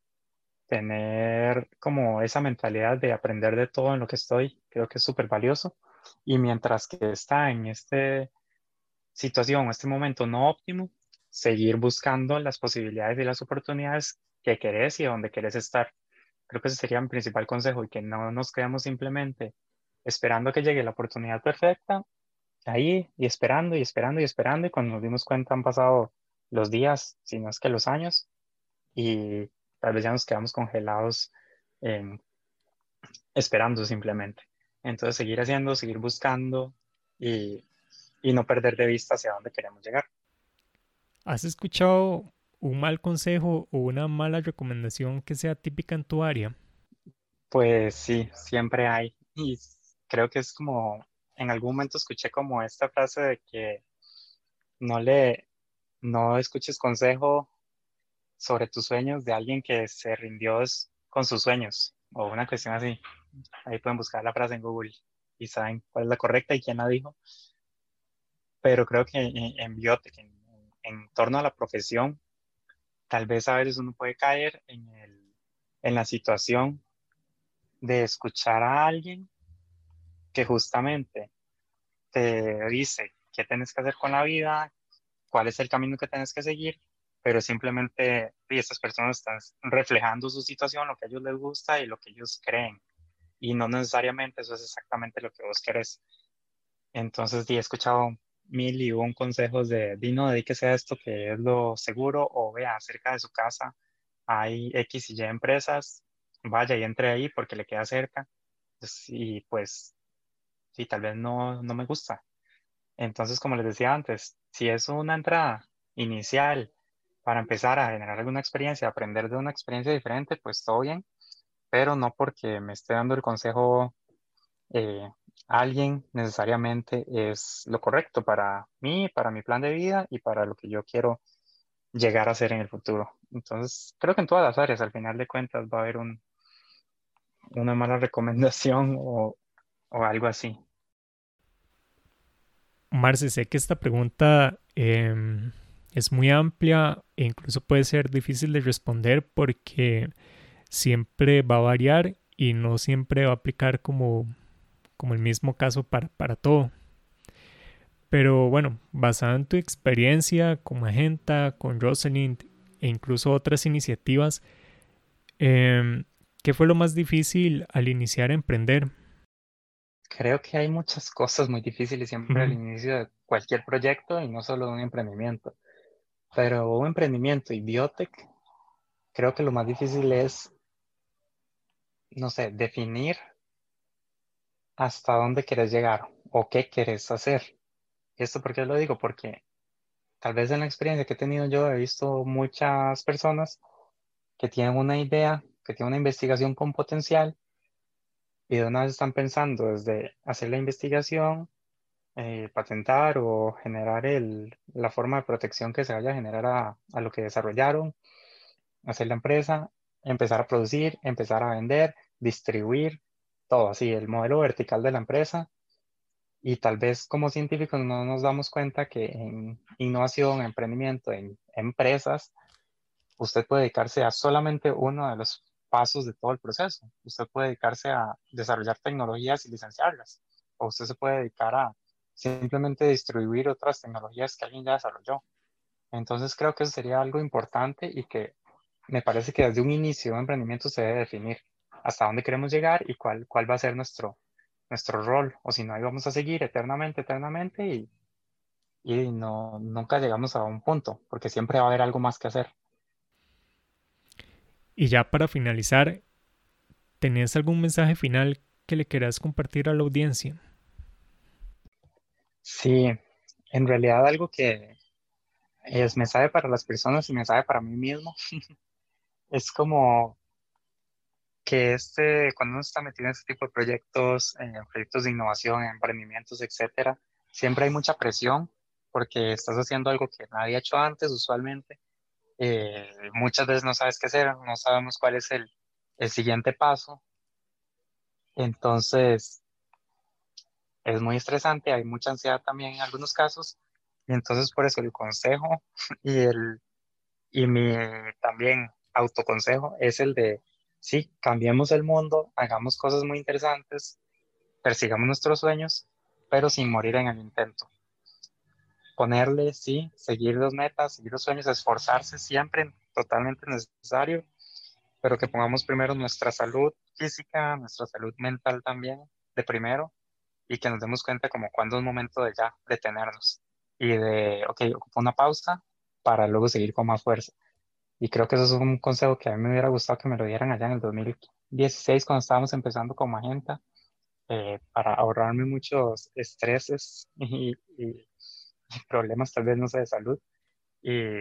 tener como esa mentalidad de aprender de todo en lo que estoy, creo que es súper valioso. Y mientras que está en esta situación, este momento no óptimo, seguir buscando las posibilidades y las oportunidades que querés y donde querés estar. Creo que ese sería mi principal consejo y que no nos quedemos simplemente esperando que llegue la oportunidad perfecta, ahí y esperando y esperando y esperando y cuando nos dimos cuenta han pasado los días, si no es que los años, y tal vez ya nos quedamos congelados esperando simplemente. Entonces, seguir haciendo, seguir buscando y, y no perder de vista hacia dónde queremos llegar. ¿Has escuchado un mal consejo o una mala recomendación que sea típica en tu área? Pues sí, siempre hay. Y creo que es como, en algún momento escuché como esta frase de que no le, no escuches consejo sobre tus sueños de alguien que se rindió con sus sueños o una cuestión así. Ahí pueden buscar la frase en Google y saben cuál es la correcta y quién la dijo. pero creo que en, en biotech, en, en, torno a la profesión, tal vez a veces uno puede caer en, el, en la situación de escuchar a alguien que justamente te dice qué tienes que hacer con la vida, cuál es el camino que tienes que seguir, pero simplemente y estas personas están reflejando su situación, lo que a ellos les gusta y lo que ellos creen. Y no necesariamente eso es exactamente lo que vos querés. Entonces, he escuchado mil y un consejos de, Dino, dedíquese a esto que es lo seguro, o vea, cerca de su casa hay X y Y empresas, vaya y entre ahí porque le queda cerca. Pues, y pues, sí, tal vez no, no me gusta. Entonces, como les decía antes, si es una entrada inicial para empezar a generar alguna experiencia, aprender de una experiencia diferente, pues todo bien, pero no porque me esté dando el consejo eh, alguien necesariamente es lo correcto para mí, para mi plan de vida y para lo que yo quiero llegar a ser en el futuro. Entonces, creo que en todas las áreas, al final de cuentas, va a haber un, una mala recomendación o, algo así. Marce, sé que esta pregunta em, es muy amplia e incluso puede ser difícil de responder porque siempre va a variar y no siempre va a aplicar como, como el mismo caso para, para todo. Pero bueno, basado en tu experiencia con Magenta, con Rosalind e incluso otras iniciativas, em, ¿qué fue lo más difícil al iniciar a emprender? Creo que hay muchas cosas muy difíciles siempre al inicio de cualquier proyecto y no solo de un emprendimiento. Pero un emprendimiento y biotech, creo que lo más difícil es, no sé, definir hasta dónde quieres llegar o qué quieres hacer. ¿Esto por qué lo digo? Porque tal vez en la experiencia que he tenido yo he visto muchas personas que tienen una idea, que tienen una investigación con potencial y de una vez están pensando desde hacer la investigación, eh, patentar o generar el, la forma de protección que se vaya a generar a, a lo que desarrollaron, hacer la empresa, empezar a producir, empezar a vender, distribuir, todo así, el modelo vertical de la empresa. Y tal vez como científicos no nos damos cuenta que en innovación, emprendimiento, en empresas, usted puede dedicarse a solamente uno de los pasos de todo el proceso. Usted puede dedicarse a desarrollar tecnologías y licenciarlas, o usted se puede dedicar a simplemente distribuir otras tecnologías que alguien ya desarrolló. Entonces creo que eso sería algo importante y que me parece que desde un inicio de emprendimiento se debe definir hasta dónde queremos llegar y cuál, cuál va a ser nuestro, nuestro rol, o si no, ahí vamos a seguir eternamente, eternamente y, y no, nunca llegamos a un punto, porque siempre va a haber algo más que hacer. Y ya para finalizar, ¿tenías algún mensaje final que le quieras compartir a la audiencia? Sí, en realidad algo que es mensaje para las personas y mensaje para mí mismo es como que este, cuando uno está metido en este tipo de proyectos, en proyectos de innovación, en emprendimientos, etcétera, siempre hay mucha presión porque estás haciendo algo que nadie ha hecho antes usualmente eh, muchas veces no sabes qué hacer, no sabemos cuál es el, el siguiente paso. Entonces, es muy estresante, hay mucha ansiedad también en algunos casos. Y entonces, por eso el consejo y, el, y mi también autoconsejo es el de, sí, cambiemos el mundo, hagamos cosas muy interesantes, persigamos nuestros sueños, pero sin morir en el intento ponerle, sí, seguir los metas, seguir los sueños, esforzarse siempre, totalmente necesario, pero que pongamos primero nuestra salud física, nuestra salud mental también, de primero, y que nos demos cuenta como cuando es momento de ya detenernos y de, ok, ocupo una pausa para luego seguir con más fuerza. Y creo que eso es un consejo que a mí me hubiera gustado que me lo dieran allá en el 2016 cuando estábamos empezando como agenda, eh, para ahorrarme muchos estreses y, y problemas tal vez no sé de salud y,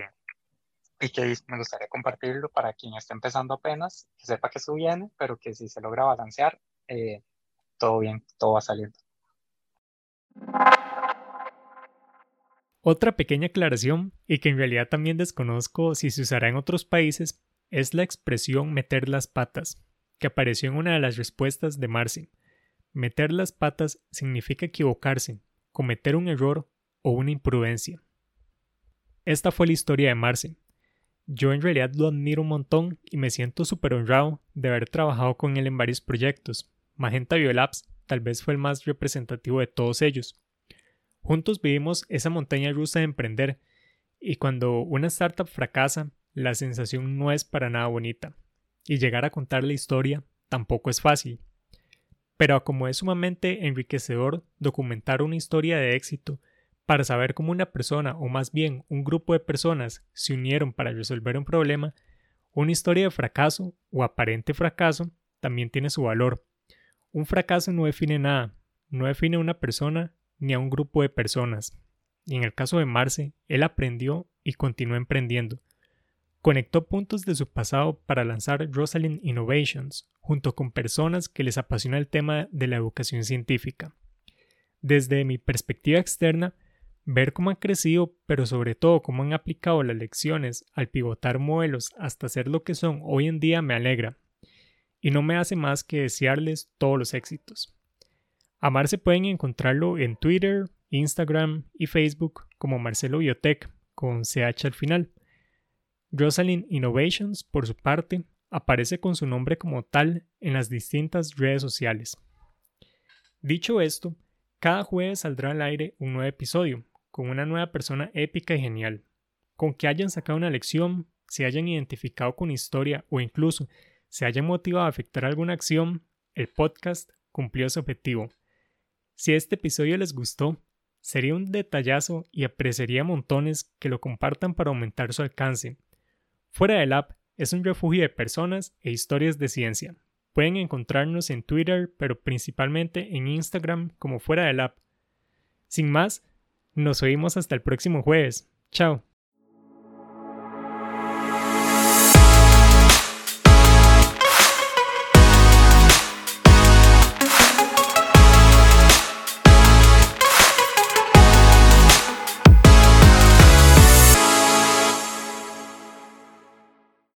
y que me gustaría compartirlo para quien esté empezando apenas, que sepa que eso viene, pero que si se logra balancear, eh, todo bien, todo va salir. Otra pequeña aclaración, y que en realidad también desconozco si se usará en otros países, es la expresión meter las patas, que apareció en una de las respuestas de Marcy. Meter las patas significa equivocarse, cometer un error o una imprudencia. Esta fue la historia de Marce. Yo en realidad lo admiro un montón y me siento súper honrado de haber trabajado con él en varios proyectos. Magenta Biolabs tal vez fue el más representativo de todos ellos. Juntos vivimos esa montaña rusa de emprender y cuando una startup fracasa, la sensación no es para nada bonita. Y llegar a contar la historia tampoco es fácil. Pero como es sumamente enriquecedor documentar una historia de éxito para saber cómo una persona o más bien un grupo de personas se unieron para resolver un problema, una historia de fracaso o aparente fracaso también tiene su valor. Un fracaso no define nada, no define una persona ni a un grupo de personas. Y en el caso de Marce, él aprendió y continuó emprendiendo. Conectó puntos de su pasado para lanzar Rosalind Innovations, junto con personas que les apasiona el tema de la educación científica. Desde mi perspectiva externa, ver cómo han crecido, pero sobre todo cómo han aplicado las lecciones al pivotar modelos hasta ser lo que son hoy en día me alegra, y no me hace más que desearles todos los éxitos. A Marce pueden encontrarlo en Twitter, Instagram y Facebook como Marcelo Biotech con CH al final. Rosalind Innovations, por su parte, aparece con su nombre como tal en las distintas redes sociales. Dicho esto, cada jueves saldrá al aire un nuevo episodio, con una nueva persona épica y genial. Con que hayan sacado una lección, se hayan identificado con historia o incluso se hayan motivado a afectar alguna acción, el podcast cumplió su objetivo. Si este episodio les gustó, sería un detallazo y apreciaría montones que lo compartan para aumentar su alcance Fuera del app es un refugio de personas e historias de ciencia. Pueden encontrarnos en Twitter, pero principalmente en Instagram como Fuera del app. Sin más, nos oímos hasta el próximo jueves. Chao.